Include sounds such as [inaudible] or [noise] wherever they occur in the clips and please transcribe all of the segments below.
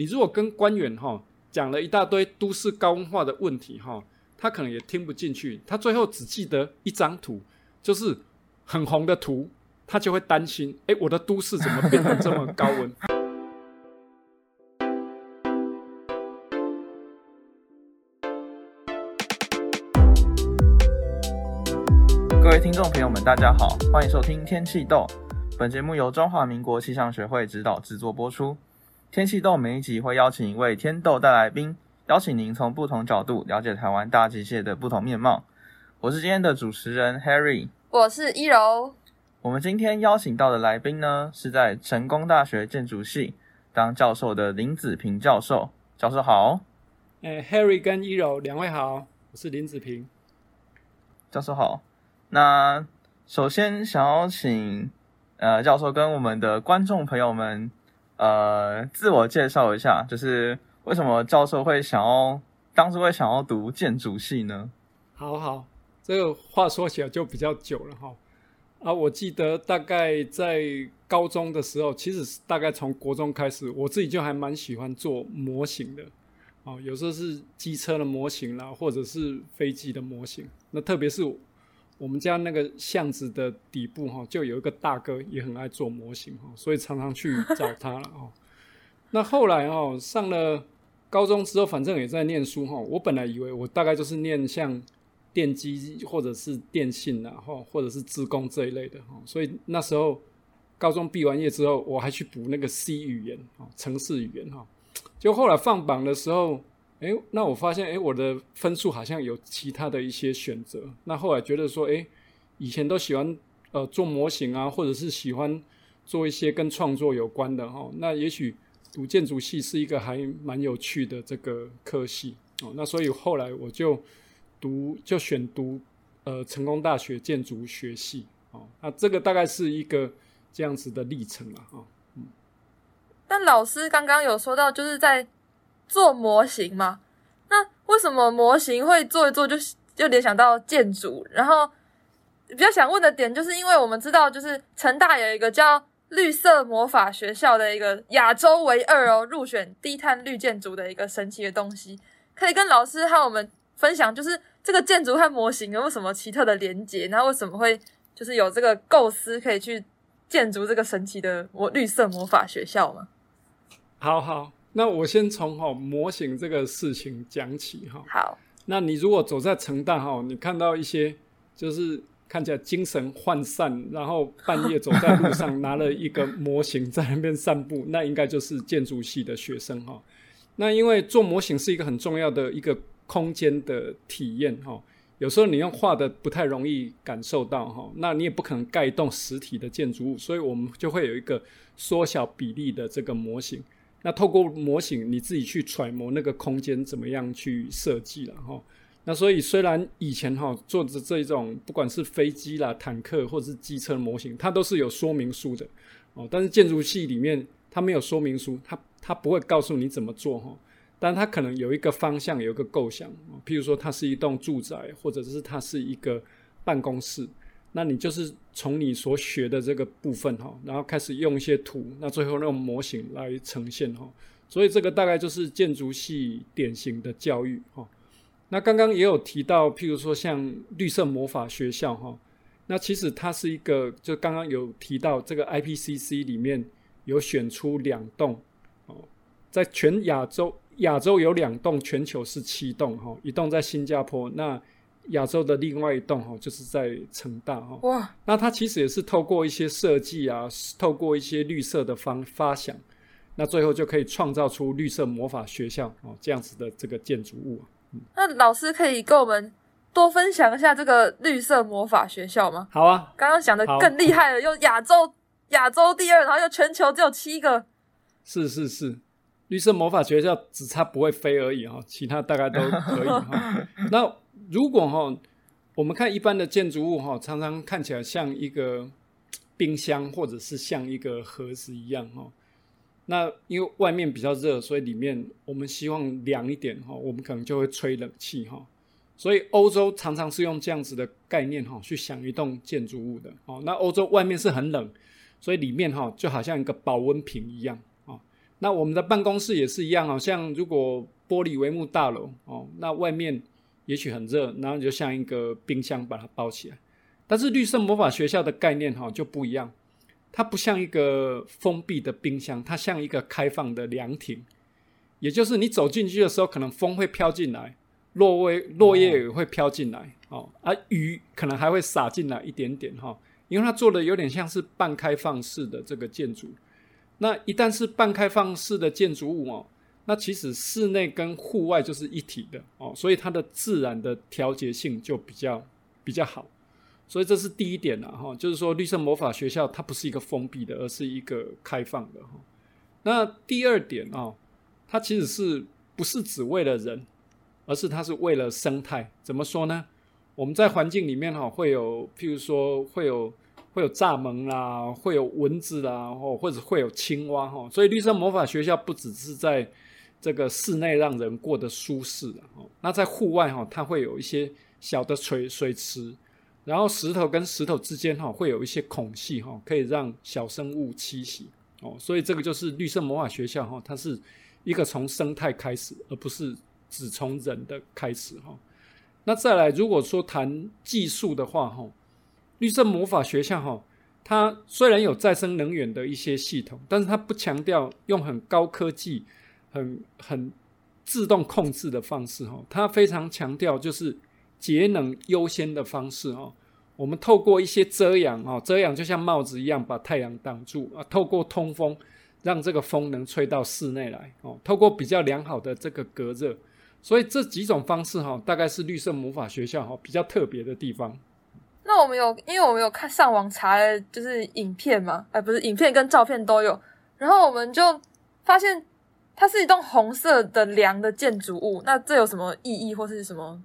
你如果跟官员哈讲了一大堆都市高温化的问题哈，他可能也听不进去，他最后只记得一张图，就是很红的图，他就会担心，哎，我的都市怎么变得这么高温？[laughs] 各位听众朋友们，大家好，欢迎收听天气豆。本节目由中华民国气象学会指导制作播出。天气豆每一集会邀请一位天豆带来宾，邀请您从不同角度了解台湾大机械的不同面貌。我是今天的主持人 Harry，我是一柔。我们今天邀请到的来宾呢，是在成功大学建筑系当教授的林子平教授。教授好。诶，Harry 跟一柔两位好，我是林子平。教授好。那首先想要请呃教授跟我们的观众朋友们呃自我介绍一下，就是为什么教授会想要当初会想要读建筑系呢？好好，这个话说起来就比较久了哈。啊，我记得大概在高中的时候，其实大概从国中开始，我自己就还蛮喜欢做模型的。哦，有时候是机车的模型啦，或者是飞机的模型。那特别是。我们家那个巷子的底部哈，就有一个大哥也很爱做模型哈，所以常常去找他了哦。[laughs] 那后来哦，上了高中之后，反正也在念书哈。我本来以为我大概就是念像电机或者是电信啊，哈，或者是自工这一类的哈。所以那时候高中毕完业之后，我还去补那个 C 语言啊，程式语言哈。就后来放榜的时候。哎，那我发现，哎，我的分数好像有其他的一些选择。那后来觉得说，哎，以前都喜欢呃做模型啊，或者是喜欢做一些跟创作有关的哈、哦。那也许读建筑系是一个还蛮有趣的这个科系哦。那所以后来我就读就选读呃成功大学建筑学系哦。那这个大概是一个这样子的历程了哈、哦。嗯。但老师刚刚有说到，就是在。做模型吗？那为什么模型会做一做就就联想到建筑？然后比较想问的点，就是因为我们知道，就是成大有一个叫绿色魔法学校的一个亚洲唯二哦，入选低碳绿建筑的一个神奇的东西，可以跟老师和我们分享，就是这个建筑和模型有没有什么奇特的连结？然后为什么会就是有这个构思可以去建筑这个神奇的我绿色魔法学校吗？好好。那我先从哈模型这个事情讲起哈。好，那你如果走在城大哈，你看到一些就是看起来精神涣散，然后半夜走在路上拿了一个模型在那边散步，[laughs] 那应该就是建筑系的学生哈。那因为做模型是一个很重要的一个空间的体验哈，有时候你用画的不太容易感受到哈，那你也不可能盖一栋实体的建筑物，所以我们就会有一个缩小比例的这个模型。那透过模型，你自己去揣摩那个空间怎么样去设计了哈。那所以虽然以前哈做的这种不管是飞机啦、坦克或者是机车模型，它都是有说明书的哦。但是建筑系里面它没有说明书，它它不会告诉你怎么做哈。但它可能有一个方向，有一个构想。譬如说它是一栋住宅，或者是它是一个办公室。那你就是从你所学的这个部分哈，然后开始用一些图，那最后用模型来呈现哈。所以这个大概就是建筑系典型的教育哈。那刚刚也有提到，譬如说像绿色魔法学校哈，那其实它是一个，就刚刚有提到这个 IPCC 里面有选出两栋哦，在全亚洲，亚洲有两栋，全球是七栋哈，一栋在新加坡那。亚洲的另外一栋哈，就是在成大哈。哇！那它其实也是透过一些设计啊，透过一些绿色的方发想，那最后就可以创造出绿色魔法学校哦这样子的这个建筑物。嗯。那老师可以跟我们多分享一下这个绿色魔法学校吗？好啊，刚刚讲的更厉害了，又亚洲亚洲第二，然后又全球只有七个。是是是，绿色魔法学校只差不会飞而已哈，其他大概都可以哈。[laughs] 那如果哈，我们看一般的建筑物哈，常常看起来像一个冰箱，或者是像一个盒子一样哈。那因为外面比较热，所以里面我们希望凉一点哈，我们可能就会吹冷气哈。所以欧洲常常是用这样子的概念哈，去想一栋建筑物的哦。那欧洲外面是很冷，所以里面哈就好像一个保温瓶一样啊。那我们的办公室也是一样，好像如果玻璃帷幕大楼哦，那外面也许很热，然后就像一个冰箱把它包起来。但是绿色魔法学校的概念哈就不一样，它不像一个封闭的冰箱，它像一个开放的凉亭。也就是你走进去的时候，可能风会飘进来，落叶落叶也会飘进来哦，而、啊、雨可能还会洒进来一点点哈，因为它做的有点像是半开放式的这个建筑。那一旦是半开放式的建筑物哦，那其实室内跟户外就是一体的哦，所以它的自然的调节性就比较比较好。所以这是第一点了哈，就是说绿色魔法学校它不是一个封闭的，而是一个开放的哈。那第二点啊。它其实是不是只为了人，而是它是为了生态。怎么说呢？我们在环境里面哈，会有譬如说会有会有蚱蜢啦，会有蚊子啦，或或者会有青蛙哈。所以绿色魔法学校不只是在这个室内让人过得舒适的哈，那在户外哈，它会有一些小的水水池，然后石头跟石头之间哈会有一些孔隙哈，可以让小生物栖息哦。所以这个就是绿色魔法学校哈，它是。一个从生态开始，而不是只从人的开始哈。那再来，如果说谈技术的话哈，绿色魔法学校哈，它虽然有再生能源的一些系统，但是它不强调用很高科技、很很自动控制的方式哈，它非常强调就是节能优先的方式哈。我们透过一些遮阳哈，遮阳就像帽子一样把太阳挡住啊，透过通风。让这个风能吹到室内来哦，透过比较良好的这个隔热，所以这几种方式哈，大概是绿色魔法学校哈比较特别的地方。那我们有，因为我们有看上网查，就是影片嘛，哎，不是影片跟照片都有，然后我们就发现它是一栋红色的梁的建筑物，那这有什么意义或是什么？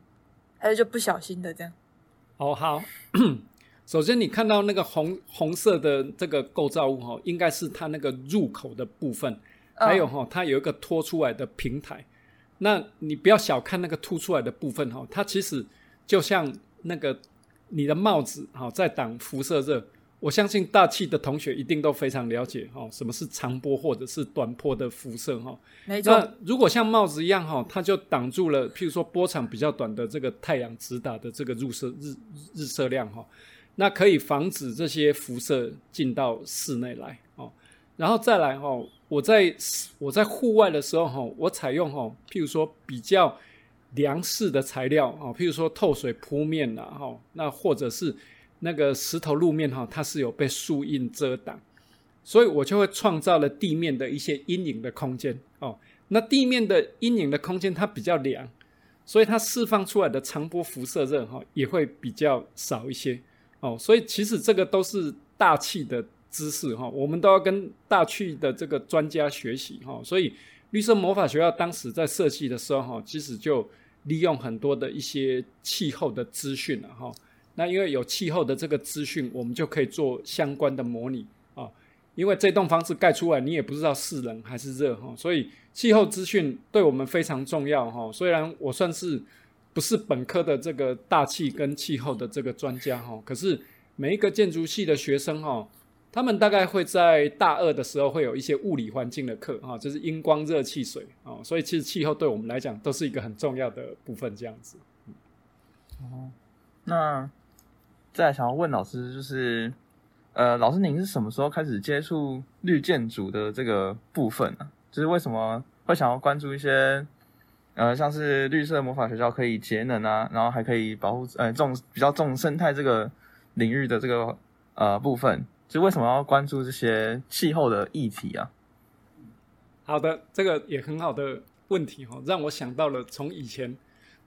还是就不小心的这样？哦，好。[coughs] 首先，你看到那个红红色的这个构造物哈，应该是它那个入口的部分，还有哈，它有一个拖出来的平台。那你不要小看那个凸出来的部分哈，它其实就像那个你的帽子哈，在挡辐射热。我相信大气的同学一定都非常了解哈，什么是长波或者是短波的辐射哈。没错。那如果像帽子一样哈，它就挡住了，譬如说波长比较短的这个太阳直打的这个入射日日射量哈。那可以防止这些辐射进到室内来哦，然后再来哈，我在我在户外的时候哈，我采用哈，譬如说比较凉式的材料啊，譬如说透水铺面呐哈，那或者是那个石头路面哈，它是有被树荫遮挡，所以我就会创造了地面的一些阴影的空间哦。那地面的阴影的空间它比较凉，所以它释放出来的长波辐射热哈也会比较少一些。哦，所以其实这个都是大气的知识哈，我们都要跟大气的这个专家学习哈。所以绿色魔法学校当时在设计的时候哈，其实就利用很多的一些气候的资讯了哈。那因为有气候的这个资讯，我们就可以做相关的模拟啊。因为这栋房子盖出来，你也不知道是冷还是热哈，所以气候资讯对我们非常重要哈。虽然我算是。不是本科的这个大气跟气候的这个专家哈，可是每一个建筑系的学生哈，他们大概会在大二的时候会有一些物理环境的课哈，就是阴光热气水啊，所以其实气候对我们来讲都是一个很重要的部分，这样子。哦，那再想要问老师，就是呃，老师您是什么时候开始接触绿建筑的这个部分呢？就是为什么会想要关注一些？呃，像是绿色魔法学校可以节能啊，然后还可以保护呃重比较重生态这个领域的这个呃部分，就为什么要关注这些气候的议题啊？好的，这个也很好的问题哈，让我想到了从以前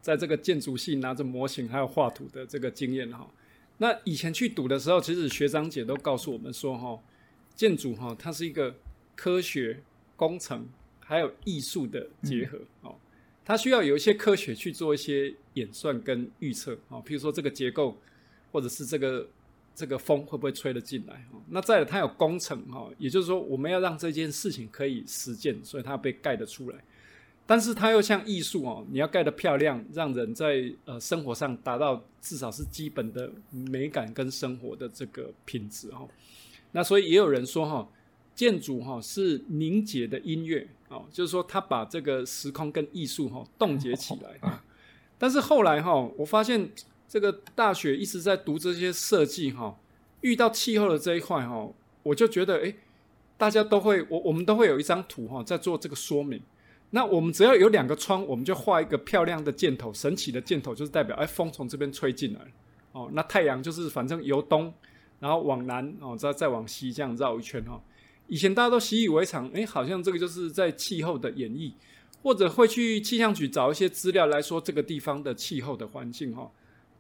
在这个建筑系拿着模型还有画图的这个经验哈。那以前去读的时候，其实学长姐都告诉我们说哈，建筑哈它是一个科学工程还有艺术的结合哦。它需要有一些科学去做一些演算跟预测啊，譬如说这个结构，或者是这个这个风会不会吹得进来啊？那再来，它有工程哈，也就是说我们要让这件事情可以实践，所以它被盖得出来。但是它又像艺术哦，你要盖得漂亮，让人在呃生活上达到至少是基本的美感跟生活的这个品质哦。那所以也有人说哈，建筑哈是凝结的音乐哦，就是说它把这个时空跟艺术哈冻结起来。[laughs] 但是后来哈，我发现这个大学一直在读这些设计哈，遇到气候的这一块哈，我就觉得诶，大家都会我我们都会有一张图哈，在做这个说明。那我们只要有两个窗，我们就画一个漂亮的箭头，神奇的箭头，就是代表哎，风从这边吹进来哦。那太阳就是反正由东，然后往南哦，再再往西这样绕一圈哈。以前大家都习以为常，哎，好像这个就是在气候的演绎，或者会去气象局找一些资料来说这个地方的气候的环境哈。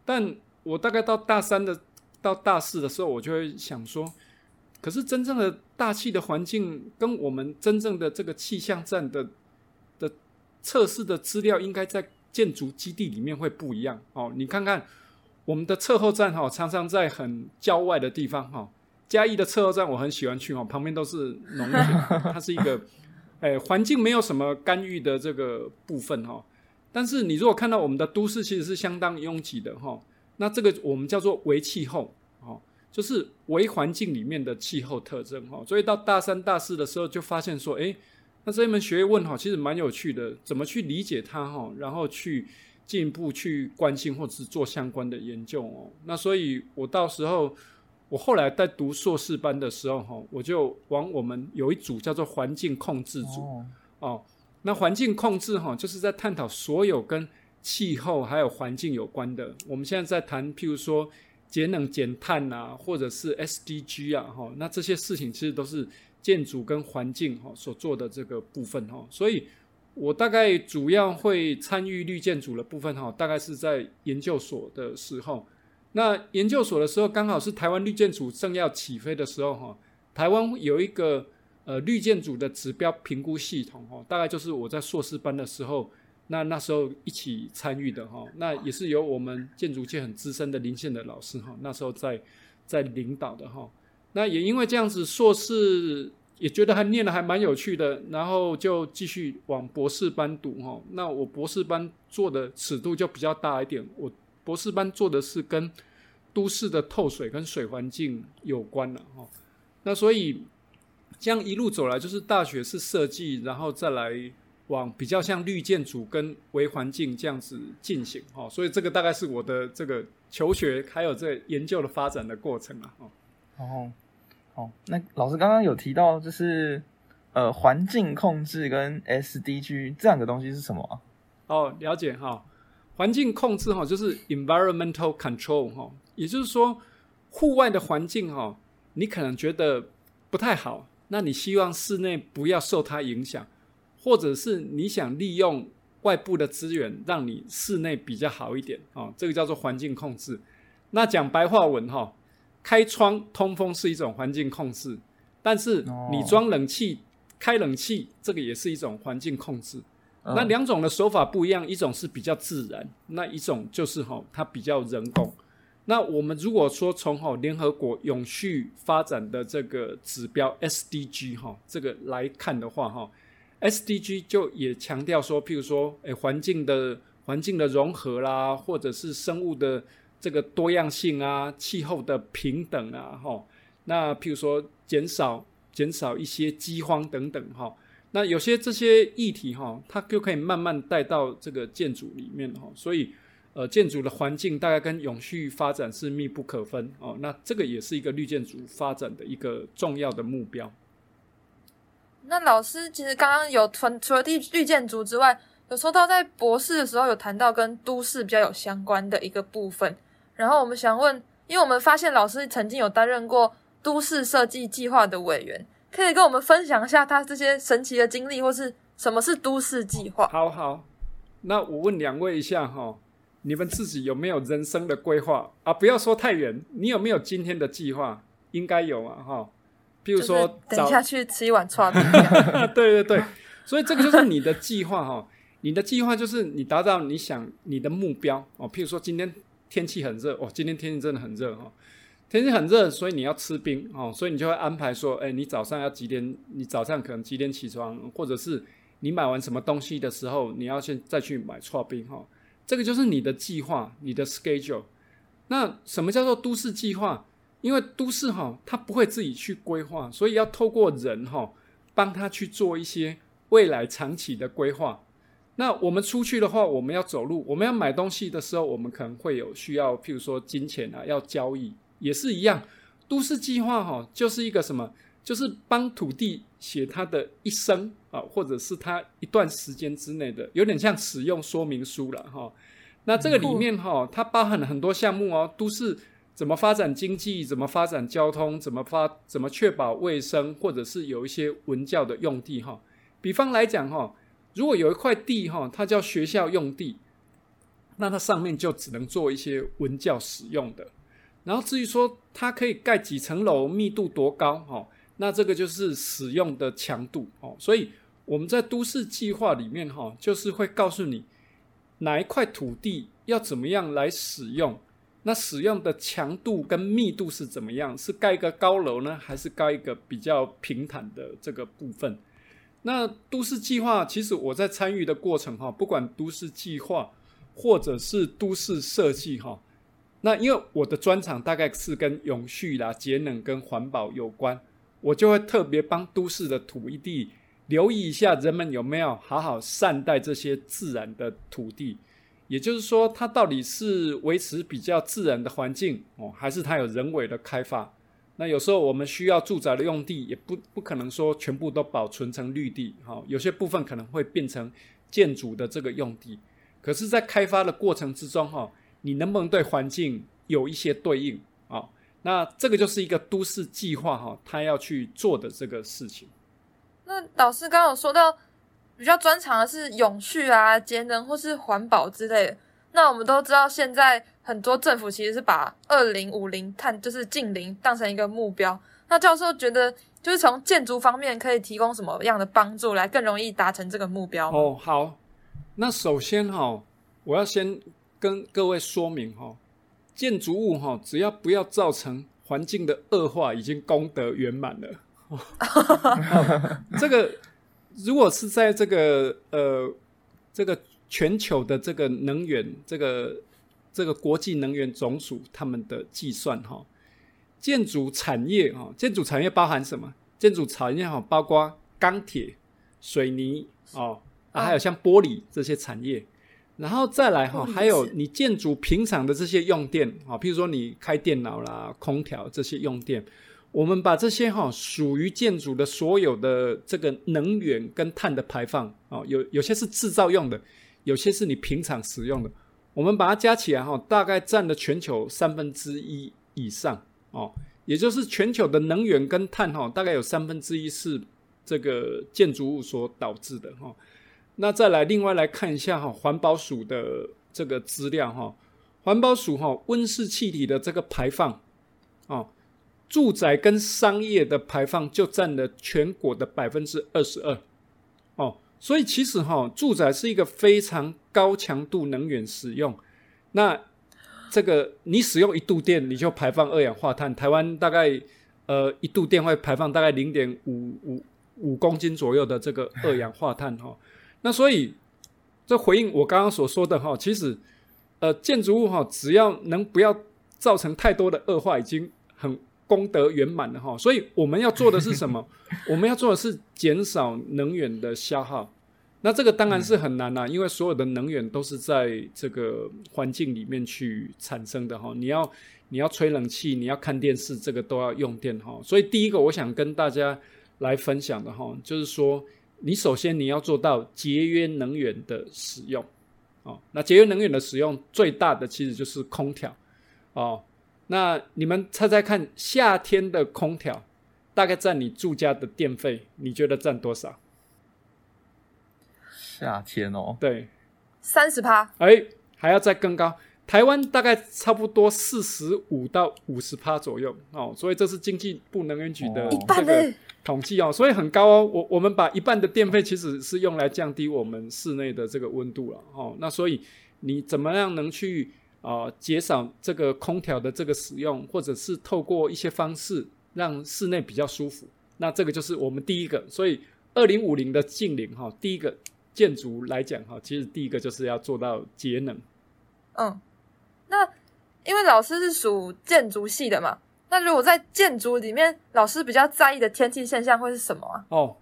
但我大概到大三的到大四的时候，我就会想说，可是真正的大气的环境跟我们真正的这个气象站的的。测试的资料应该在建筑基地里面会不一样哦。你看看我们的测候站哈，常常在很郊外的地方哈。嘉义的测候站我很喜欢去哦，旁边都是农田，[laughs] 它是一个哎环境没有什么干预的这个部分哈。但是你如果看到我们的都市其实是相当拥挤的哈，那这个我们叫做微气候哦，就是微环境里面的气候特征哈。所以到大三、大四的时候就发现说，诶。那这一门学问哈，其实蛮有趣的，怎么去理解它哈，然后去进一步去关心或者是做相关的研究哦。那所以，我到时候我后来在读硕士班的时候哈，我就往我们有一组叫做环境控制组哦，哦。那环境控制哈，就是在探讨所有跟气候还有环境有关的。我们现在在谈，譬如说节能减碳啊，或者是 SDG 啊哈，那这些事情其实都是。建筑跟环境哈所做的这个部分哈，所以我大概主要会参与绿建筑的部分哈，大概是在研究所的时候。那研究所的时候，刚好是台湾绿建筑正要起飞的时候哈。台湾有一个呃绿建组的指标评估系统哦，大概就是我在硕士班的时候，那那时候一起参与的哈。那也是由我们建筑界很资深的林宪的老师哈，那时候在在领导的哈。那也因为这样子，硕士也觉得还念得还蛮有趣的，然后就继续往博士班读哈。那我博士班做的尺度就比较大一点，我博士班做的是跟都市的透水跟水环境有关了哈。那所以这样一路走来，就是大学是设计，然后再来往比较像绿建筑跟微环境这样子进行哈。所以这个大概是我的这个求学还有这研究的发展的过程了哈。哦，好，那老师刚刚有提到，就是呃，环境控制跟 SDG 这两个东西是什么啊？哦，了解哈，环境控制哈，就是 environmental control 哈，也就是说，户外的环境哈，你可能觉得不太好，那你希望室内不要受它影响，或者是你想利用外部的资源，让你室内比较好一点啊，这个叫做环境控制。那讲白话文哈。开窗通风是一种环境控制，但是你装冷气、开冷气，这个也是一种环境控制。那两种的手法不一样，一种是比较自然，那一种就是哈，它比较人工。那我们如果说从哈联合国永续发展的这个指标 SDG 哈这个来看的话哈，SDG 就也强调说，譬如说，诶，环境的环境的融合啦，或者是生物的。这个多样性啊，气候的平等啊，哈，那譬如说减少减少一些饥荒等等，哈，那有些这些议题哈，它就可以慢慢带到这个建筑里面哈，所以呃，建筑的环境大概跟永续发展是密不可分哦，那这个也是一个绿建筑发展的一个重要的目标。那老师其实刚刚有除除了绿绿建筑之外，有说到在博士的时候有谈到跟都市比较有相关的一个部分。然后我们想问，因为我们发现老师曾经有担任过都市设计计划的委员，可以跟我们分享一下他这些神奇的经历，或是什么是都市计划？好好，那我问两位一下哈，你们自己有没有人生的规划啊？不要说太远，你有没有今天的计划？应该有啊哈。譬如说，等一下去吃一碗串。[laughs] 对对对，所以这个就是你的计划哈。你的计划就是你达到你想你的目标哦。譬如说今天。天气很热哦，今天天气真的很热哦。天气很热，所以你要吃冰哦，所以你就会安排说，哎，你早上要几点？你早上可能几点起床？或者是你买完什么东西的时候，你要先再去买剉冰哈。这个就是你的计划，你的 schedule。那什么叫做都市计划？因为都市哈，它不会自己去规划，所以要透过人哈，帮他去做一些未来长期的规划。那我们出去的话，我们要走路，我们要买东西的时候，我们可能会有需要，譬如说金钱啊，要交易，也是一样。都市计划哈，就是一个什么？就是帮土地写它的一生啊，或者是它一段时间之内的，有点像使用说明书了哈。那这个里面哈，它包含了很多项目哦，都市怎么发展经济，怎么发展交通，怎么发，怎么确保卫生，或者是有一些文教的用地哈。比方来讲哈。如果有一块地哈，它叫学校用地，那它上面就只能做一些文教使用的。然后至于说它可以盖几层楼，密度多高哈，那这个就是使用的强度哦。所以我们在都市计划里面哈，就是会告诉你哪一块土地要怎么样来使用，那使用的强度跟密度是怎么样？是盖一个高楼呢，还是盖一个比较平坦的这个部分？那都市计划，其实我在参与的过程哈，不管都市计划或者是都市设计哈，那因为我的专长大概是跟永续啦、节能跟环保有关，我就会特别帮都市的土地留意一下，人们有没有好好善待这些自然的土地，也就是说，它到底是维持比较自然的环境哦，还是它有人为的开发？那有时候我们需要住宅的用地，也不不可能说全部都保存成绿地，哈，有些部分可能会变成建筑的这个用地。可是，在开发的过程之中，哈，你能不能对环境有一些对应啊？那这个就是一个都市计划，哈，他要去做的这个事情。那老师刚刚有说到比较专长的是永续啊、节能或是环保之类的。那我们都知道现在。很多政府其实是把二零五零碳就是净零当成一个目标。那教授觉得，就是从建筑方面可以提供什么样的帮助，来更容易达成这个目标？哦，好。那首先哈，我要先跟各位说明哈，建筑物哈，只要不要造成环境的恶化，已经功德圆满了。[laughs] 这个如果是在这个呃这个全球的这个能源这个。这个国际能源总署他们的计算哈，建筑产业哈，建筑产业包含什么？建筑产业哈，包括钢铁、水泥哦，啊，还有像玻璃这些产业，然后再来哈，还有你建筑平常的这些用电啊，譬如说你开电脑啦、空调这些用电，我们把这些哈属于建筑的所有的这个能源跟碳的排放哦，有有些是制造用的，有些是你平常使用的。我们把它加起来哈，大概占了全球三分之一以上哦，也就是全球的能源跟碳哈，大概有三分之一是这个建筑物所导致的哈。那再来另外来看一下哈，环保署的这个资料哈，环保署哈温室气体的这个排放哦，住宅跟商业的排放就占了全国的百分之二十二哦。所以其实哈，住宅是一个非常高强度能源使用。那这个你使用一度电，你就排放二氧化碳。台湾大概呃一度电会排放大概零点五五五公斤左右的这个二氧化碳哈。那所以这回应我刚刚所说的哈，其实呃建筑物哈，只要能不要造成太多的恶化，已经很。功德圆满了哈，所以我们要做的是什么？[laughs] 我们要做的是减少能源的消耗。那这个当然是很难啦，因为所有的能源都是在这个环境里面去产生的哈。你要你要吹冷气，你要看电视，这个都要用电哈。所以第一个我想跟大家来分享的哈，就是说你首先你要做到节约能源的使用哦。那节约能源的使用最大的其实就是空调哦。那你们猜猜看，夏天的空调大概占你住家的电费，你觉得占多少？夏天哦，对，三十趴。哎，还要再更高。台湾大概差不多四十五到五十趴左右哦，所以这是经济部能源局的这个统计哦，所以很高哦。我我们把一半的电费其实是用来降低我们室内的这个温度了哦。那所以你怎么样能去？啊、减少这个空调的这个使用，或者是透过一些方式让室内比较舒服。那这个就是我们第一个。所以，二零五零的净零哈，第一个建筑来讲哈，其实第一个就是要做到节能。嗯，那因为老师是属建筑系的嘛，那如果在建筑里面，老师比较在意的天气现象会是什么啊？哦，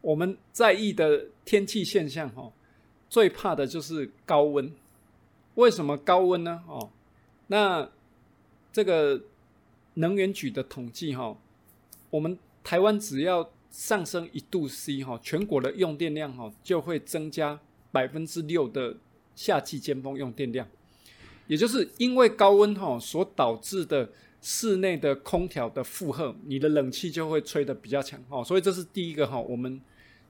我们在意的天气现象、哦，最怕的就是高温。为什么高温呢？哦，那这个能源局的统计哈、哦，我们台湾只要上升一度 C 哈，全国的用电量哈就会增加百分之六的夏季尖峰用电量，也就是因为高温哈所导致的。室内的空调的负荷，你的冷气就会吹得比较强哈，所以这是第一个哈，我们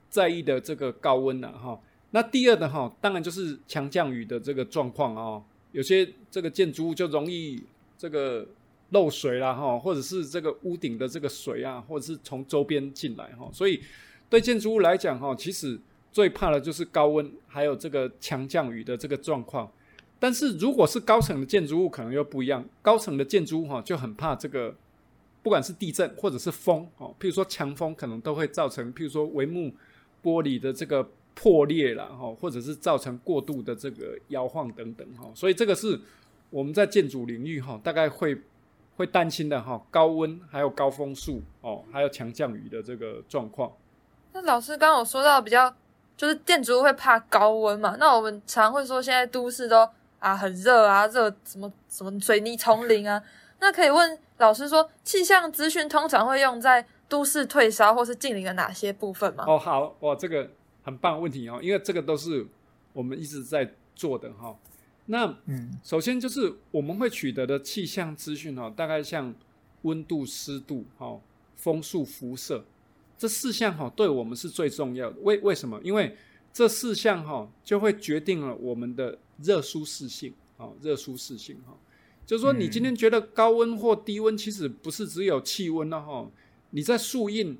在意的这个高温了哈。那第二的哈，当然就是强降雨的这个状况啊，有些这个建筑物就容易这个漏水啦哈，或者是这个屋顶的这个水啊，或者是从周边进来哈，所以对建筑物来讲哈，其实最怕的就是高温，还有这个强降雨的这个状况。但是如果是高层的建筑物，可能又不一样。高层的建筑物哈，就很怕这个，不管是地震或者是风哦，譬如说强风，可能都会造成譬如说帷幕玻璃的这个破裂了哈，或者是造成过度的这个摇晃等等哈。所以这个是我们在建筑领域哈，大概会会担心的哈，高温还有高风速哦，还有强降雨的这个状况。那老师刚刚有说到比较，就是建筑物会怕高温嘛？那我们常会说现在都市都。啊，很热啊，热什么什么水泥丛林啊？那可以问老师说，气象资讯通常会用在都市退烧或是近邻的哪些部分吗？哦，好，哇，这个很棒的问题哦，因为这个都是我们一直在做的哈、哦。那嗯，首先就是我们会取得的气象资讯哈，大概像温度、湿度、哈风速、辐射这四项哈，对我们是最重要的。为为什么？因为这四项哈就会决定了我们的。热舒适性，啊，热舒适性，哈，就是说，你今天觉得高温或低温，其实不是只有气温了，哈，你在树荫，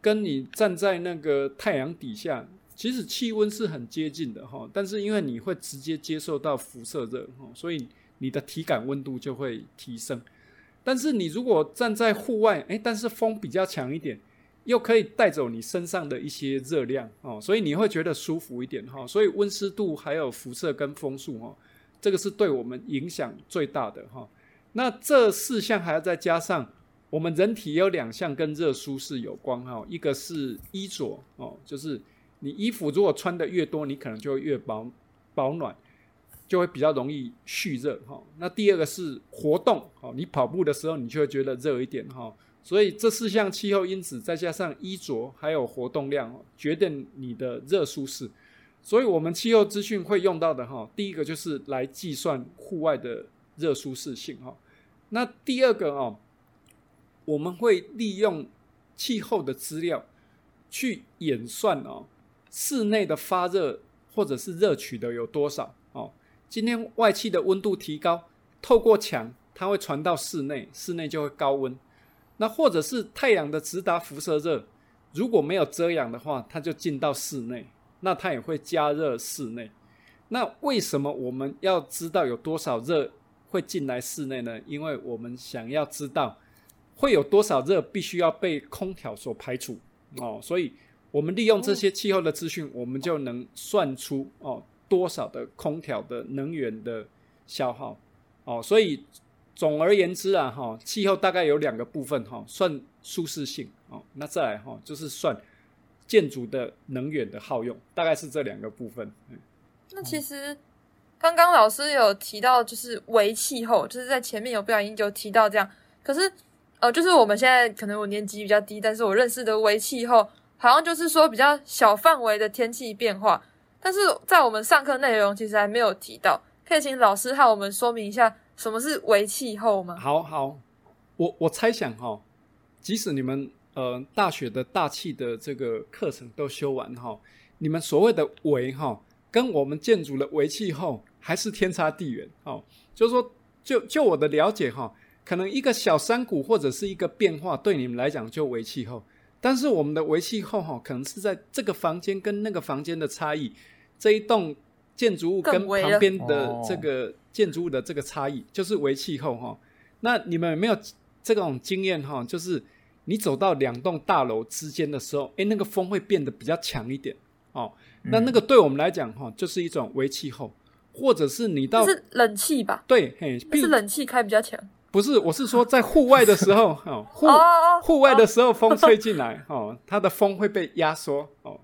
跟你站在那个太阳底下，其实气温是很接近的，哈，但是因为你会直接接受到辐射热，哈，所以你的体感温度就会提升。但是你如果站在户外，诶，但是风比较强一点。又可以带走你身上的一些热量哦，所以你会觉得舒服一点哈。所以温湿度还有辐射跟风速哈，这个是对我们影响最大的哈。那这四项还要再加上，我们人体有两项跟热舒适有关哈，一个是衣着哦，就是你衣服如果穿得越多，你可能就会越保保暖，就会比较容易蓄热哈。那第二个是活动哦，你跑步的时候你就会觉得热一点哈。所以这四项气候因子再加上衣着还有活动量，决定你的热舒适。所以我们气候资讯会用到的哈，第一个就是来计算户外的热舒适性哈。那第二个哦，我们会利用气候的资料去演算哦，室内的发热或者是热取得有多少哦。今天外气的温度提高，透过墙它会传到室内，室内就会高温。那或者是太阳的直达辐射热，如果没有遮阳的话，它就进到室内，那它也会加热室内。那为什么我们要知道有多少热会进来室内呢？因为我们想要知道会有多少热必须要被空调所排除哦，所以我们利用这些气候的资讯，我们就能算出哦多少的空调的能源的消耗哦，所以。总而言之啊，哈，气候大概有两个部分，哈，算舒适性，哦，那再来哈，就是算建筑的能源的耗用，大概是这两个部分。那其实刚刚老师有提到，就是微气候，就是在前面有不小心就提到这样。可是，呃，就是我们现在可能我年纪比较低，但是我认识的微气候，好像就是说比较小范围的天气变化。但是在我们上课内容其实还没有提到，可以请老师和我们说明一下。什么是微气候吗？好好，我我猜想哈，即使你们呃大学的大气的这个课程都修完哈，你们所谓的微哈，跟我们建筑的微气候还是天差地远哦。就是说，就就我的了解哈，可能一个小山谷或者是一个变化，对你们来讲就微气候，但是我们的微气候哈，可能是在这个房间跟那个房间的差异，这一栋建筑物跟旁边的这个。建筑物的这个差异就是微气候哈，那你们有没有这种经验哈？就是你走到两栋大楼之间的时候，诶，那个风会变得比较强一点哦。那那个对我们来讲哈，就是一种微气候，或者是你到是冷气吧？对，嘿，是冷气开比较强？不不是，我是说在户外的时候，[laughs] 哦，户户外的时候风吹进来，哦，它的风会被压缩，哦，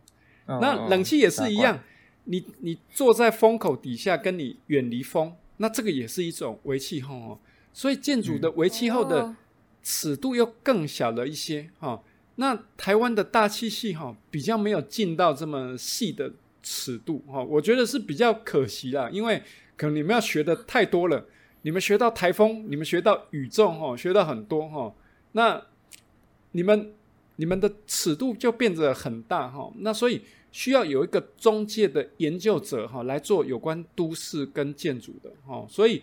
那冷气也是一样，你你坐在风口底下，跟你远离风，那这个也是一种微气候哦。所以建筑的微气候的尺度又更小了一些，哈。那台湾的大气系哈比较没有进到这么细的尺度哈，我觉得是比较可惜啦，因为可能你们要学的太多了，你们学到台风，你们学到宇宙哈，学到很多哈，那你们你们的尺度就变得很大哈，那所以需要有一个中介的研究者哈来做有关都市跟建筑的哈，所以。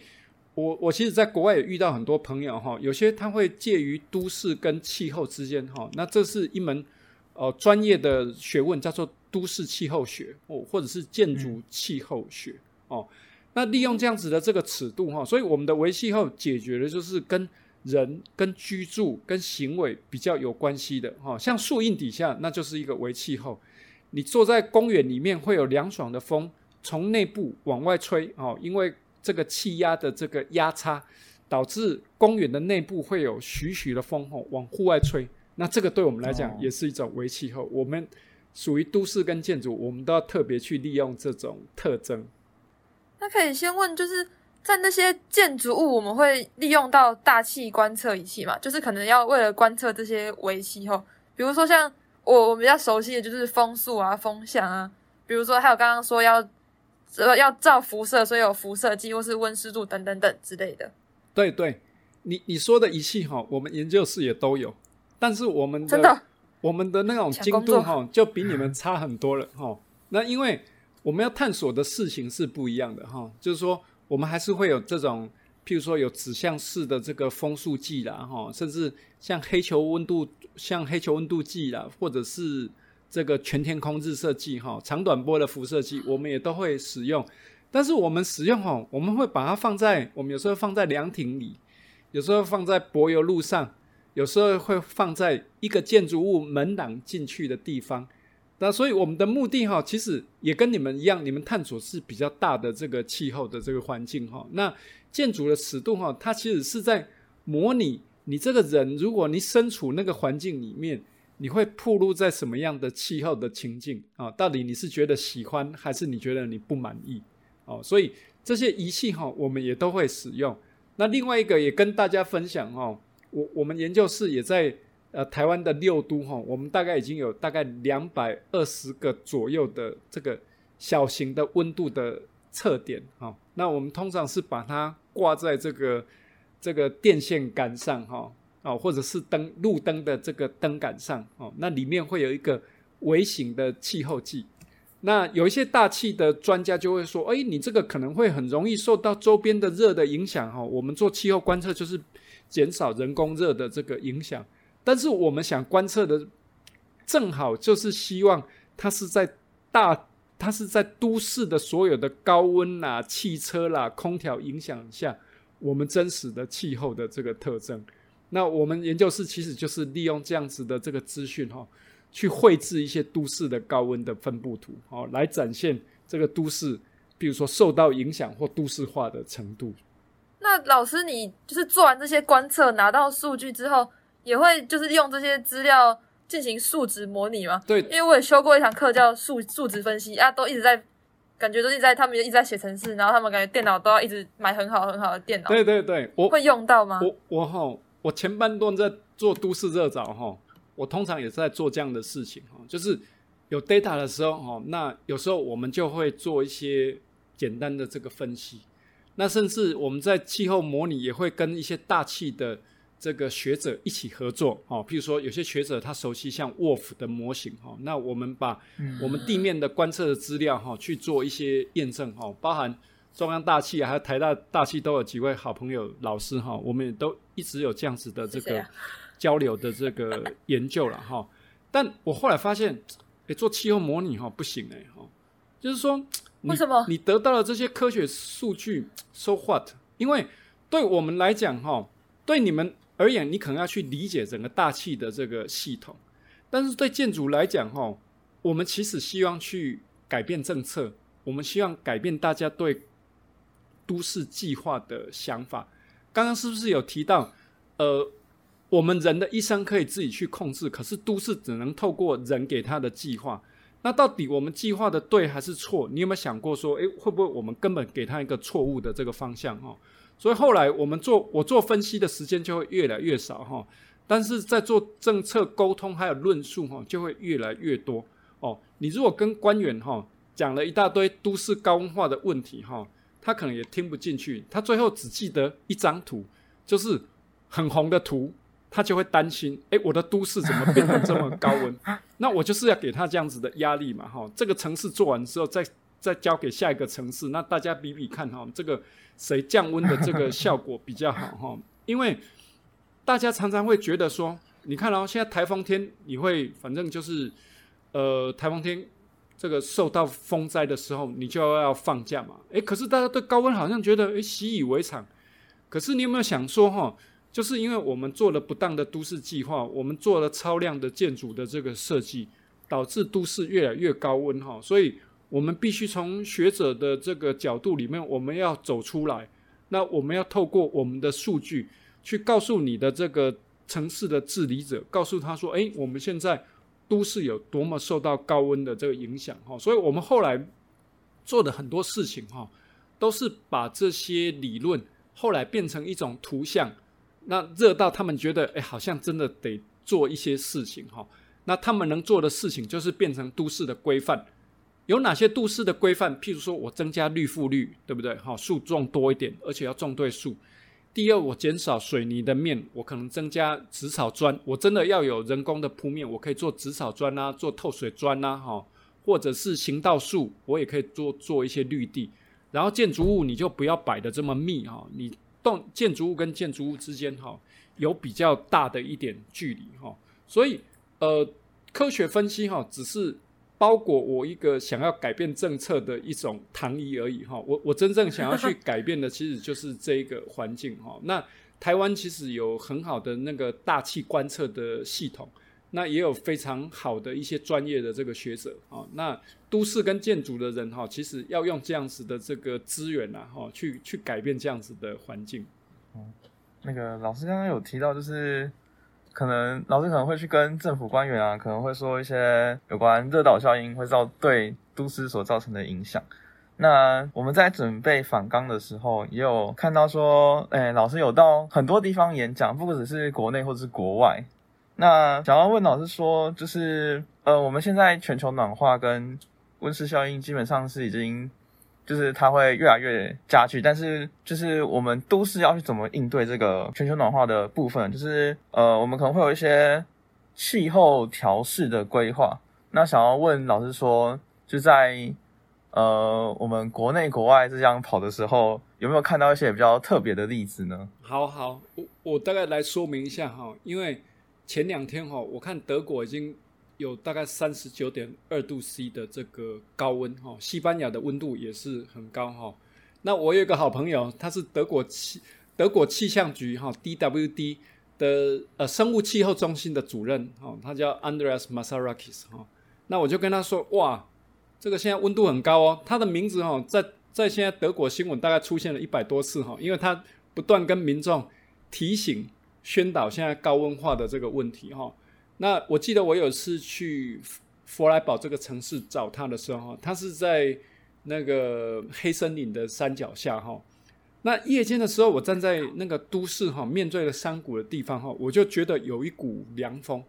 我我其实在国外也遇到很多朋友哈，有些他会介于都市跟气候之间哈，那这是一门呃专业的学问，叫做都市气候学哦，或者是建筑气候学哦。那利用这样子的这个尺度哈，所以我们的微气候解决的就是跟人、跟居住、跟行为比较有关系的哈，像树荫底下那就是一个微气候，你坐在公园里面会有凉爽的风从内部往外吹哦，因为。这个气压的这个压差，导致公园的内部会有徐徐的风吼往户外吹。那这个对我们来讲也是一种微气候。我们属于都市跟建筑，我们都要特别去利用这种特征。那可以先问，就是在那些建筑物，我们会利用到大气观测仪器嘛？就是可能要为了观测这些微气候，比如说像我我比较熟悉的就是风速啊、风向啊，比如说还有刚刚说要。呃，要照辐射，所以有辐射计或是温湿度等等等之类的。对对，你你说的仪器哈，我们研究室也都有，但是我们的我们的那种精度哈，就比你们差很多了哈。那因为我们要探索的事情是不一样的哈，就是说我们还是会有这种，譬如说有指向式的这个风速计啦哈，甚至像黑球温度，像黑球温度计啦，或者是。这个全天空日射计哈，长短波的辐射计，我们也都会使用。但是我们使用哈，我们会把它放在我们有时候放在凉亭里，有时候放在柏油路上，有时候会放在一个建筑物门廊进去的地方。那所以我们的目的哈，其实也跟你们一样，你们探索是比较大的这个气候的这个环境哈。那建筑的尺度哈，它其实是在模拟你这个人，如果你身处那个环境里面。你会暴露在什么样的气候的情境啊？到底你是觉得喜欢，还是你觉得你不满意？哦，所以这些仪器哈，我们也都会使用。那另外一个也跟大家分享哈，我我们研究室也在呃台湾的六都哈，我们大概已经有大概两百二十个左右的这个小型的温度的测点哈。那我们通常是把它挂在这个这个电线杆上哈。啊，或者是灯路灯的这个灯杆上哦，那里面会有一个微型的气候计。那有一些大气的专家就会说：“哎，你这个可能会很容易受到周边的热的影响哈。”我们做气候观测就是减少人工热的这个影响。但是我们想观测的，正好就是希望它是在大，它是在都市的所有的高温啦、汽车啦、空调影响下，我们真实的气候的这个特征。那我们研究室其实就是利用这样子的这个资讯哈，去绘制一些都市的高温的分布图，哦，来展现这个都市，比如说受到影响或都市化的程度。那老师，你就是做完这些观测，拿到数据之后，也会就是用这些资料进行数值模拟嘛？对，因为我也修过一堂课叫数数值分析啊，都一直在感觉都一直在他们一直在写程式，然后他们感觉电脑都要一直买很好很好的电脑。对对对，我会用到吗？我我哈。我前半段在做都市热岛哈，我通常也是在做这样的事情哈，就是有 data 的时候哈，那有时候我们就会做一些简单的这个分析，那甚至我们在气候模拟也会跟一些大气的这个学者一起合作哈，譬如说有些学者他熟悉像 WRF 的模型哈，那我们把我们地面的观测的资料哈去做一些验证哈，包含。中央大气还有台大大气都有几位好朋友老师哈，我们也都一直有这样子的这个交流的这个研究了哈。但我后来发现，诶，做气候模拟哈不行诶哈，就是说，为什么？你得到了这些科学数据，so what？因为对我们来讲哈，对你们而言，你可能要去理解整个大气的这个系统，但是对建筑来讲哈，我们其实希望去改变政策，我们希望改变大家对。都市计划的想法，刚刚是不是有提到，呃，我们人的一生可以自己去控制，可是都市只能透过人给他的计划。那到底我们计划的对还是错？你有没有想过说，诶，会不会我们根本给他一个错误的这个方向？哈，所以后来我们做我做分析的时间就会越来越少，哈。但是在做政策沟通还有论述，哈，就会越来越多。哦，你如果跟官员，哈，讲了一大堆都市高温化的问题，哈，他可能也听不进去，他最后只记得一张图，就是很红的图。他就会担心，诶，我的都市怎么变成这么高温？[laughs] 那我就是要给他这样子的压力嘛，哈。这个城市做完之后，再再交给下一个城市，那大家比比看，哈，这个谁降温的这个效果比较好，哈。因为大家常常会觉得说，你看哦，现在台风天，你会反正就是，呃，台风天这个受到风灾的时候，你就要放假嘛。诶，可是大家对高温好像觉得诶习以为常，可是你有没有想说，哈？就是因为我们做了不当的都市计划，我们做了超量的建筑的这个设计，导致都市越来越高温哈，所以我们必须从学者的这个角度里面，我们要走出来。那我们要透过我们的数据去告诉你的这个城市的治理者，告诉他说：“诶，我们现在都市有多么受到高温的这个影响哈。”所以，我们后来做的很多事情哈，都是把这些理论后来变成一种图像。那热到他们觉得，哎，好像真的得做一些事情哈。那他们能做的事情就是变成都市的规范。有哪些都市的规范？譬如说我增加绿覆率，对不对？哈，树种多一点，而且要种对树。第二，我减少水泥的面，我可能增加植草砖。我真的要有人工的铺面，我可以做植草砖啊，做透水砖啊，哈，或者是行道树，我也可以做做一些绿地。然后建筑物你就不要摆得这么密哈，你。栋建筑物跟建筑物之间哈有比较大的一点距离哈，所以呃科学分析哈只是包裹我一个想要改变政策的一种糖衣而已哈，我我真正想要去 [laughs] 改变的其实就是这一个环境哈。那台湾其实有很好的那个大气观测的系统。那也有非常好的一些专业的这个学者啊，那都市跟建筑的人哈，其实要用这样子的这个资源呐哈，去去改变这样子的环境。嗯，那个老师刚刚有提到，就是可能老师可能会去跟政府官员啊，可能会说一些有关热岛效应会造对都市所造成的影响。那我们在准备访纲的时候，也有看到说，哎，老师有到很多地方演讲，不只是国内或者是国外。那想要问老师说，就是呃，我们现在全球暖化跟温室效应基本上是已经，就是它会越来越加剧，但是就是我们都市要去怎么应对这个全球暖化的部分，就是呃，我们可能会有一些气候调适的规划。那想要问老师说，就在呃我们国内国外这样跑的时候，有没有看到一些比较特别的例子呢？好好，我我大概来说明一下哈，因为。前两天哈，我看德国已经有大概三十九点二度 C 的这个高温哈，西班牙的温度也是很高哈。那我有一个好朋友，他是德国气德国气象局哈 DWD 的呃生物气候中心的主任哈，他叫 Andreas Masarakis 哈。那我就跟他说，哇，这个现在温度很高哦。他的名字哈，在在现在德国新闻大概出现了一百多次哈，因为他不断跟民众提醒。宣导现在高温化的这个问题哈，那我记得我有一次去佛莱堡这个城市找他的时候，他是在那个黑森林的山脚下哈。那夜间的时候，我站在那个都市哈面对着山谷的地方哈，我就觉得有一股凉风。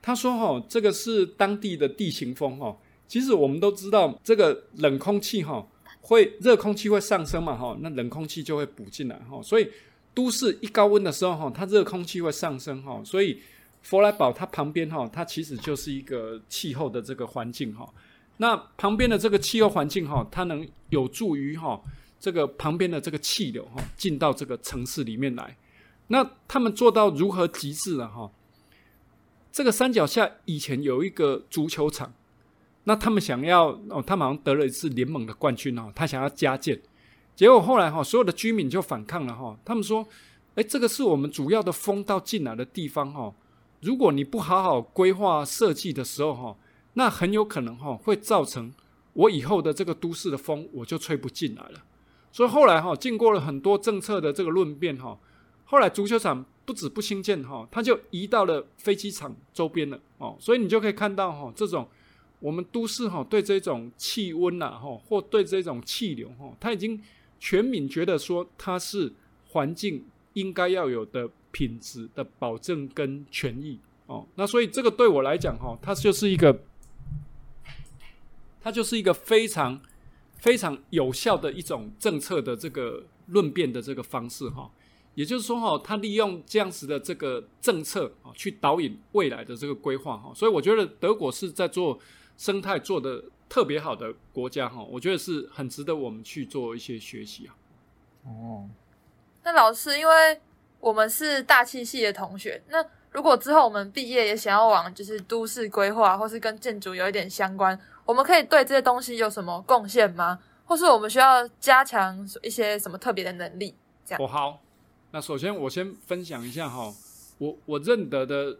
他说哈，这个是当地的地形风哈。其实我们都知道，这个冷空气哈会热空气会上升嘛哈，那冷空气就会补进来哈，所以。都市一高温的时候，哈，它热空气会上升，哈，所以弗莱堡它旁边，哈，它其实就是一个气候的这个环境，哈。那旁边的这个气候环境，哈，它能有助于，哈，这个旁边的这个气流，哈，进到这个城市里面来。那他们做到如何极致了，哈？这个山脚下以前有一个足球场，那他们想要，哦，他们好像得了一次联盟的冠军，哦，他想要加建。结果后来哈，所有的居民就反抗了哈。他们说：“哎，这个是我们主要的风道进来的地方哈。如果你不好好规划设计的时候哈，那很有可能哈会造成我以后的这个都市的风我就吹不进来了。所以后来哈，经过了很多政策的这个论辩哈，后来足球场不止不兴建哈，它就移到了飞机场周边了哦。所以你就可以看到哈，这种我们都市哈对这种气温呐哈，或对这种气流哈，它已经全民觉得说它是环境应该要有的品质的保证跟权益哦。那所以这个对我来讲哈，它就是一个，它就是一个非常。非常有效的一种政策的这个论辩的这个方式哈，也就是说哈，他利用这样子的这个政策啊，去导引未来的这个规划哈，所以我觉得德国是在做生态做的特别好的国家哈，我觉得是很值得我们去做一些学习啊。哦，那老师，因为我们是大气系的同学，那如果之后我们毕业也想要往就是都市规划或是跟建筑有一点相关。我们可以对这些东西有什么贡献吗？或是我们需要加强一些什么特别的能力？这样。哦，好，那首先我先分享一下哈，我我认得的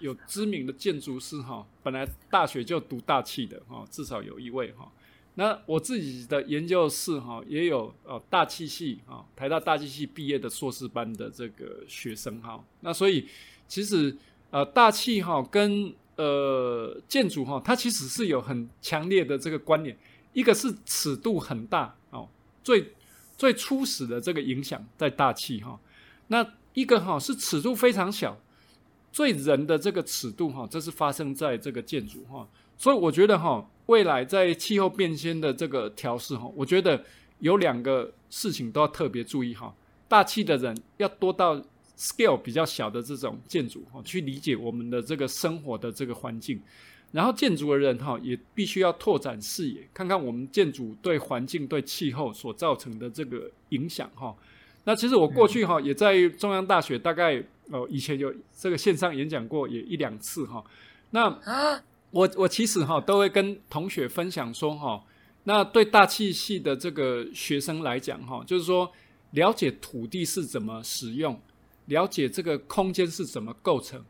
有知名的建筑师哈，本来大学就读大气的哈，至少有一位哈。那我自己的研究室哈，也有呃大气系啊，台大大气系毕业的硕士班的这个学生哈。那所以其实呃大气哈跟呃，建筑哈，它其实是有很强烈的这个关联，一个是尺度很大哦，最最初始的这个影响在大气哈，那一个哈是尺度非常小，最人的这个尺度哈，这是发生在这个建筑哈，所以我觉得哈，未来在气候变迁的这个调试哈，我觉得有两个事情都要特别注意哈，大气的人要多到。scale 比较小的这种建筑哈，去理解我们的这个生活的这个环境，然后建筑的人哈也必须要拓展视野，看看我们建筑对环境、对气候所造成的这个影响哈。那其实我过去哈也在中央大学，大概呃以前有这个线上演讲过也一两次哈。那我我其实哈都会跟同学分享说哈，那对大气系的这个学生来讲哈，就是说了解土地是怎么使用。了解这个空间是怎么构成，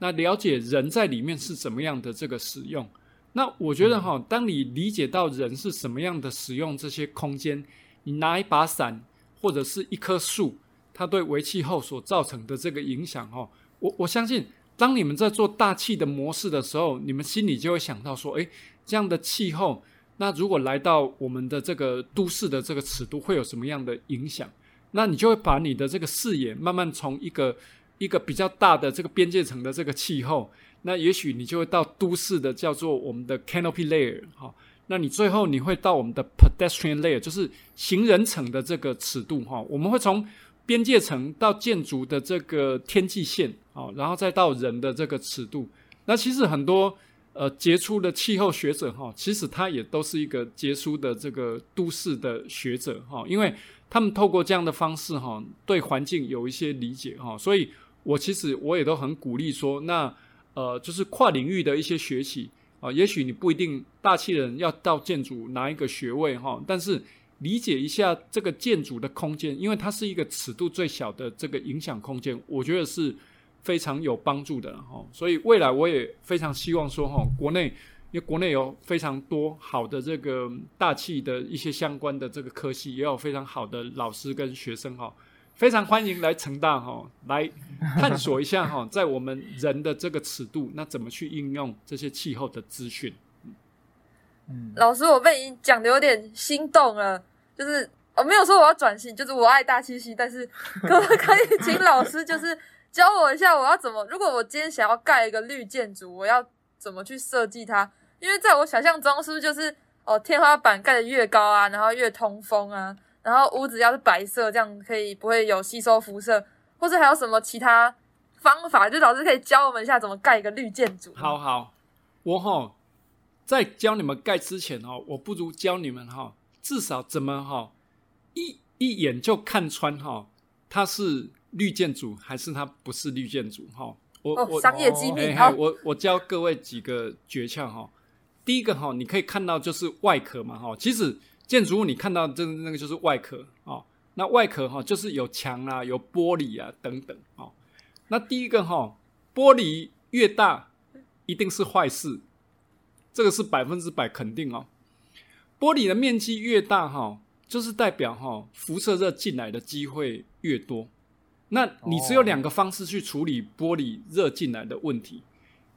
那了解人在里面是怎么样的这个使用，那我觉得哈，当你理解到人是什么样的使用这些空间，你拿一把伞或者是一棵树，它对为气候所造成的这个影响哈，我我相信，当你们在做大气的模式的时候，你们心里就会想到说，诶，这样的气候，那如果来到我们的这个都市的这个尺度，会有什么样的影响？那你就会把你的这个视野慢慢从一个一个比较大的这个边界层的这个气候，那也许你就会到都市的叫做我们的 canopy layer 哈，那你最后你会到我们的 pedestrian layer，就是行人层的这个尺度哈。我们会从边界层到建筑的这个天际线啊，然后再到人的这个尺度。那其实很多呃杰出的气候学者哈，其实他也都是一个杰出的这个都市的学者哈，因为。他们透过这样的方式，哈，对环境有一些理解，哈，所以我其实我也都很鼓励说，那呃，就是跨领域的一些学习啊，也许你不一定大气人要到建筑拿一个学位，哈，但是理解一下这个建筑的空间，因为它是一个尺度最小的这个影响空间，我觉得是非常有帮助的，哈，所以未来我也非常希望说，哈，国内。因为国内有非常多好的这个大气的一些相关的这个科系，也有非常好的老师跟学生哈，非常欢迎来成大哈，来探索一下哈，[laughs] 在我们人的这个尺度，那怎么去应用这些气候的资讯？嗯，老师，我被你讲的有点心动了，就是我没有说我要转系，就是我爱大七系，但是可不可以请老师就是教我一下，我要怎么？如果我今天想要盖一个绿建筑，我要怎么去设计它？因为在我想象中，是不是就是哦，天花板盖得越高啊，然后越通风啊，然后屋子要是白色，这样可以不会有吸收辐射，或者还有什么其他方法？就老师可以教我们一下怎么盖一个绿建筑。好好，我哈在教你们盖之前哦，我不如教你们哈，至少怎么哈一一眼就看穿哈，它是绿建筑还是它不是绿建筑哈？我哦，商业机密。好，我我教各位几个诀窍哈。第一个哈，你可以看到就是外壳嘛哈，其实建筑物你看到这那个就是外壳啊，那外壳哈就是有墙啊、有玻璃啊等等啊。那第一个哈，玻璃越大一定是坏事，这个是百分之百肯定哦。玻璃的面积越大哈，就是代表哈辐射热进来的机会越多。那你只有两个方式去处理玻璃热进来的问题。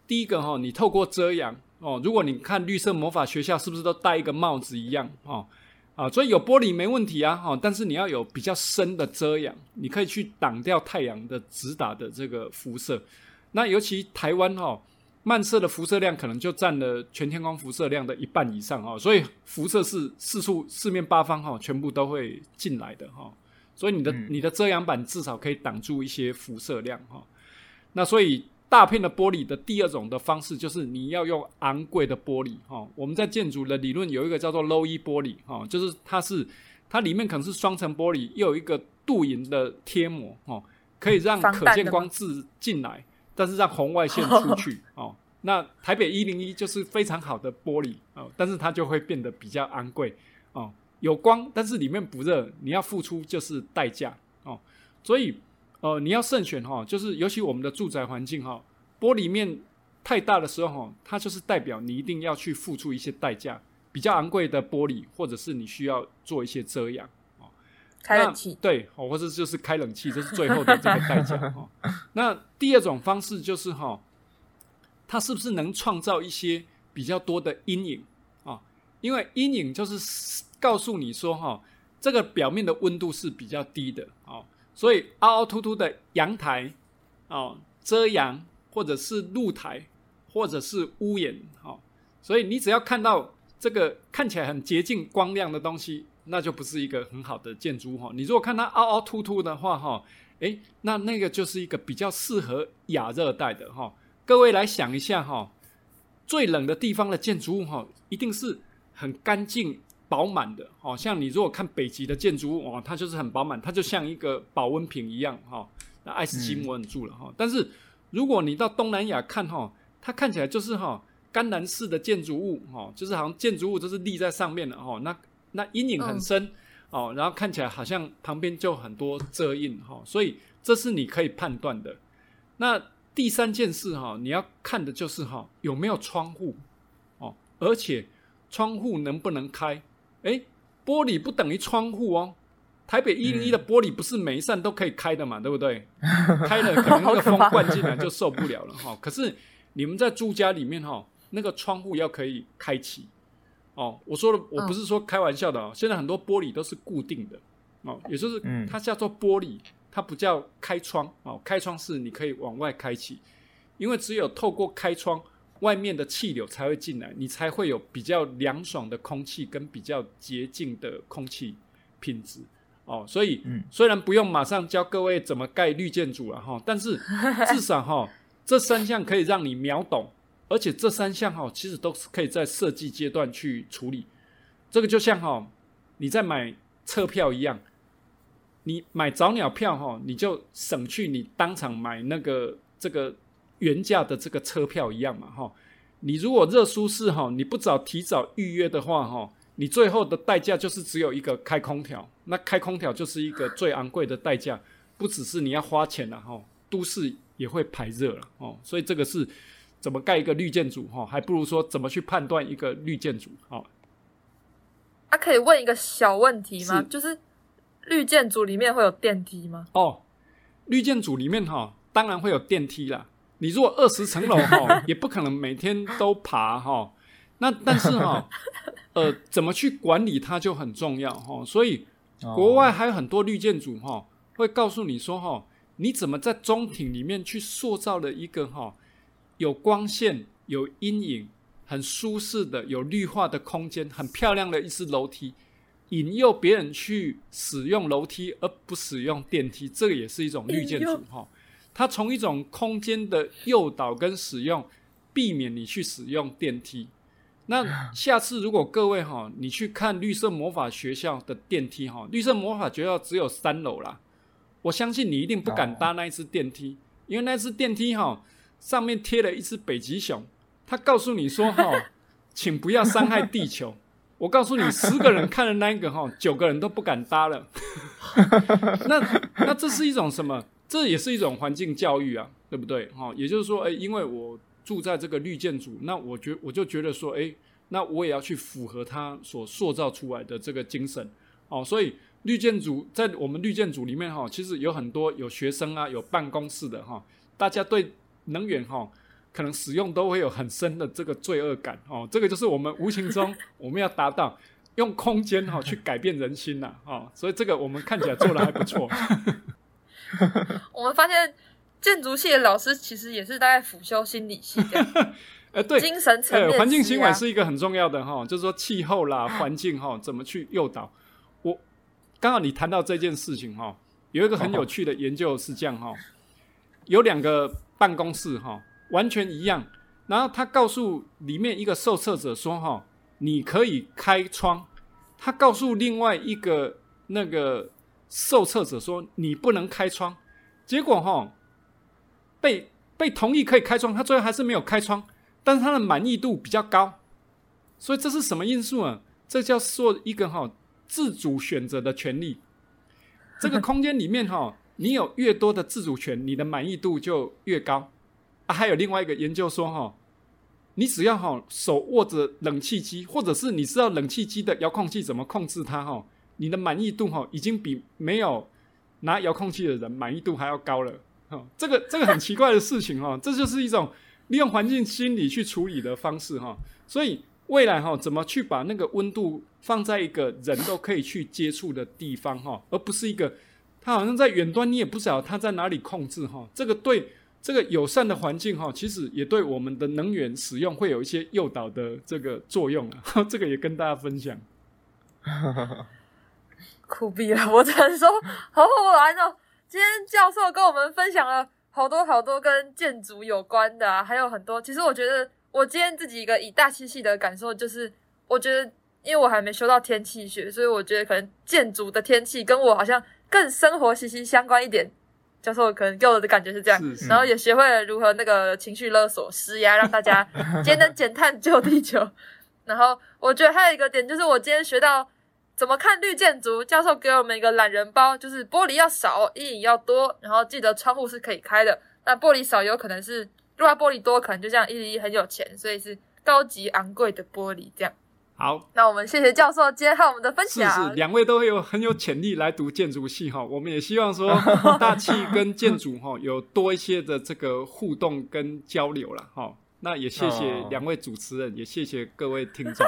第一个哈，你透过遮阳哦，如果你看绿色魔法学校是不是都戴一个帽子一样哦？啊，所以有玻璃没问题啊，哈，但是你要有比较深的遮阳，你可以去挡掉太阳的直打的这个辐射。那尤其台湾哈，漫射的辐射量可能就占了全天空辐射量的一半以上哦，所以辐射是四处四面八方哈，全部都会进来的哈。所以你的、嗯、你的遮阳板至少可以挡住一些辐射量哈。那所以大片的玻璃的第二种的方式就是你要用昂贵的玻璃哈。我们在建筑的理论有一个叫做 Low E 玻璃哈，就是它是它里面可能是双层玻璃，又有一个镀银的贴膜哦，可以让可见光自进来，但是让红外线出去 [laughs] 哦。那台北一零一就是非常好的玻璃哦，但是它就会变得比较昂贵哦。有光，但是里面不热，你要付出就是代价哦。所以，呃，你要慎选哈，就是尤其我们的住宅环境哈，玻璃面太大的时候哈，它就是代表你一定要去付出一些代价，比较昂贵的玻璃，或者是你需要做一些遮阳哦。开冷气对，或者就是开冷气，这是最后的这个代价哈。[laughs] 那第二种方式就是哈，它是不是能创造一些比较多的阴影啊？因为阴影就是。告诉你说哈，这个表面的温度是比较低的哦，所以凹凹凸凸的阳台哦，遮阳或者是露台或者是屋檐哦，所以你只要看到这个看起来很洁净光亮的东西，那就不是一个很好的建筑哈。你如果看它凹凹凸凸的话哈，诶，那那个就是一个比较适合亚热带的哈。各位来想一下哈，最冷的地方的建筑物哈，一定是很干净。饱满的，哦，像你如果看北极的建筑物，哦，它就是很饱满，它就像一个保温瓶一样，哈，那爱斯基摩人住了，哈、嗯。但是如果你到东南亚看，哈，它看起来就是哈甘蓝式的建筑物，哈，就是好像建筑物都是立在上面的，哈，那那阴影很深，哦、嗯，然后看起来好像旁边就很多遮印，哈，所以这是你可以判断的。那第三件事，哈，你要看的就是哈有没有窗户，哦，而且窗户能不能开。诶，玻璃不等于窗户哦。台北一零一的玻璃不是每一扇都可以开的嘛，对不对？[laughs] 开了可能那个风灌进来就受不了了哈。可是你们在住家里面哈，那个窗户要可以开启哦。我说的我不是说开玩笑的哦。现在很多玻璃都是固定的哦，也就是它叫做玻璃，它不叫开窗哦。开窗是你可以往外开启，因为只有透过开窗。外面的气流才会进来，你才会有比较凉爽的空气跟比较洁净的空气品质哦。所以，嗯、虽然不用马上教各位怎么盖绿建筑了哈，但是至少哈，这三项可以让你秒懂，而且这三项哈，其实都是可以在设计阶段去处理。这个就像哈，你在买车票一样，你买早鸟票哈，你就省去你当场买那个这个。原价的这个车票一样嘛，哈，你如果热舒适哈，你不早提早预约的话，哈，你最后的代价就是只有一个开空调，那开空调就是一个最昂贵的代价，不只是你要花钱了哈，都市也会排热了哦，所以这个是怎么盖一个绿建筑哈，还不如说怎么去判断一个绿建筑啊？啊，可以问一个小问题吗？是就是绿建筑里面会有电梯吗？哦，绿建筑里面哈，当然会有电梯啦。你如果二十层楼哈，[laughs] 也不可能每天都爬哈。那但是哈，呃，怎么去管理它就很重要哈。所以国外还有很多绿建筑哈，会告诉你说哈，你怎么在中庭里面去塑造了一个哈有光线、有阴影、很舒适的、有绿化的空间，很漂亮的一只楼梯，引诱别人去使用楼梯而不使用电梯，这个也是一种绿建筑哈。它从一种空间的诱导跟使用，避免你去使用电梯。那 [laughs] 下次如果各位哈，你去看绿色魔法学校的电梯哈，绿色魔法学校只有三楼啦，我相信你一定不敢搭那一只电梯，因为那只电梯哈上面贴了一只北极熊，他告诉你说哈，[laughs] 请不要伤害地球。我告诉你，[laughs] 十个人看了那一个哈，九个人都不敢搭了。[laughs] 那那这是一种什么？这也是一种环境教育啊，对不对？哈，也就是说，哎，因为我住在这个绿建筑，那我觉我就觉得说，哎，那我也要去符合他所塑造出来的这个精神，哦，所以绿建筑在我们绿建组里面哈，其实有很多有学生啊，有办公室的哈，大家对能源哈，可能使用都会有很深的这个罪恶感哦，这个就是我们无形中我们要达到用空间哈去改变人心呐，哦，所以这个我们看起来做的还不错。[laughs] 我们发现建筑系的老师其实也是大概辅修心理系的。[laughs] 呃，对，精神层面，环境行为是一个很重要的哈，就是说气候啦、环境哈，怎么去诱导？我刚好你谈到这件事情哈，有一个很有趣的研究是这样哈，有两个办公室哈，完全一样，然后他告诉里面一个受测者说哈，你可以开窗，他告诉另外一个那个受测者说你不能开窗，结果哈被被同意可以开窗，他最后还是没有开窗。但是他的满意度比较高，所以这是什么因素啊？这叫做一个哈自主选择的权利。这个空间里面哈，你有越多的自主权，你的满意度就越高。啊，还有另外一个研究说哈，你只要哈手握着冷气机，或者是你知道冷气机的遥控器怎么控制它哈，你的满意度哈已经比没有拿遥控器的人满意度还要高了。哈，这个这个很奇怪的事情哈，[laughs] 这就是一种。利用环境心理去处理的方式哈，所以未来哈，怎么去把那个温度放在一个人都可以去接触的地方哈，而不是一个它好像在远端你也不知道它在哪里控制哈，这个对这个友善的环境哈，其实也对我们的能源使用会有一些诱导的这个作用啊，[laughs] 这个也跟大家分享。[laughs] 酷毙了，我只能说好好玩哦！今天教授跟我们分享了。好多好多跟建筑有关的啊，还有很多。其实我觉得，我今天自己一个以大气系的感受就是，我觉得，因为我还没修到天气学，所以我觉得可能建筑的天气跟我好像更生活息息相关一点。教授可能给我的感觉是这样，是是然后也学会了如何那个情绪勒索、施压，让大家节能减碳救地球。然后我觉得还有一个点就是，我今天学到。怎么看绿建筑？教授给我们一个懒人包，就是玻璃要少，阴影要多，然后记得窗户是可以开的。那玻璃少有可能是，如果玻璃多，可能就像一零一很有钱，所以是高级昂贵的玻璃这样。好，那我们谢谢教授今天和我们的分享。是是，两位都有很有潜力来读建筑系哈。我们也希望说 [laughs] 大气跟建筑哈有多一些的这个互动跟交流了哈。那也谢谢两位主持人，也谢谢各位听众。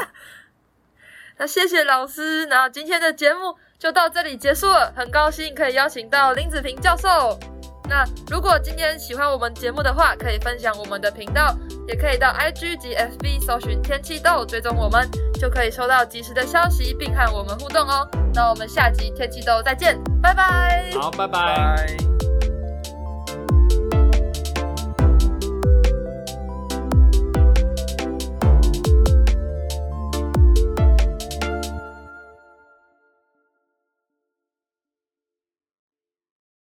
[laughs] 那谢谢老师，那今天的节目就到这里结束了。很高兴可以邀请到林子平教授。那如果今天喜欢我们节目的话，可以分享我们的频道，也可以到 IG 及 FB 搜寻天气豆，追踪我们，就可以收到及时的消息，并和我们互动哦。那我们下集天气豆再见，拜拜。好，拜拜。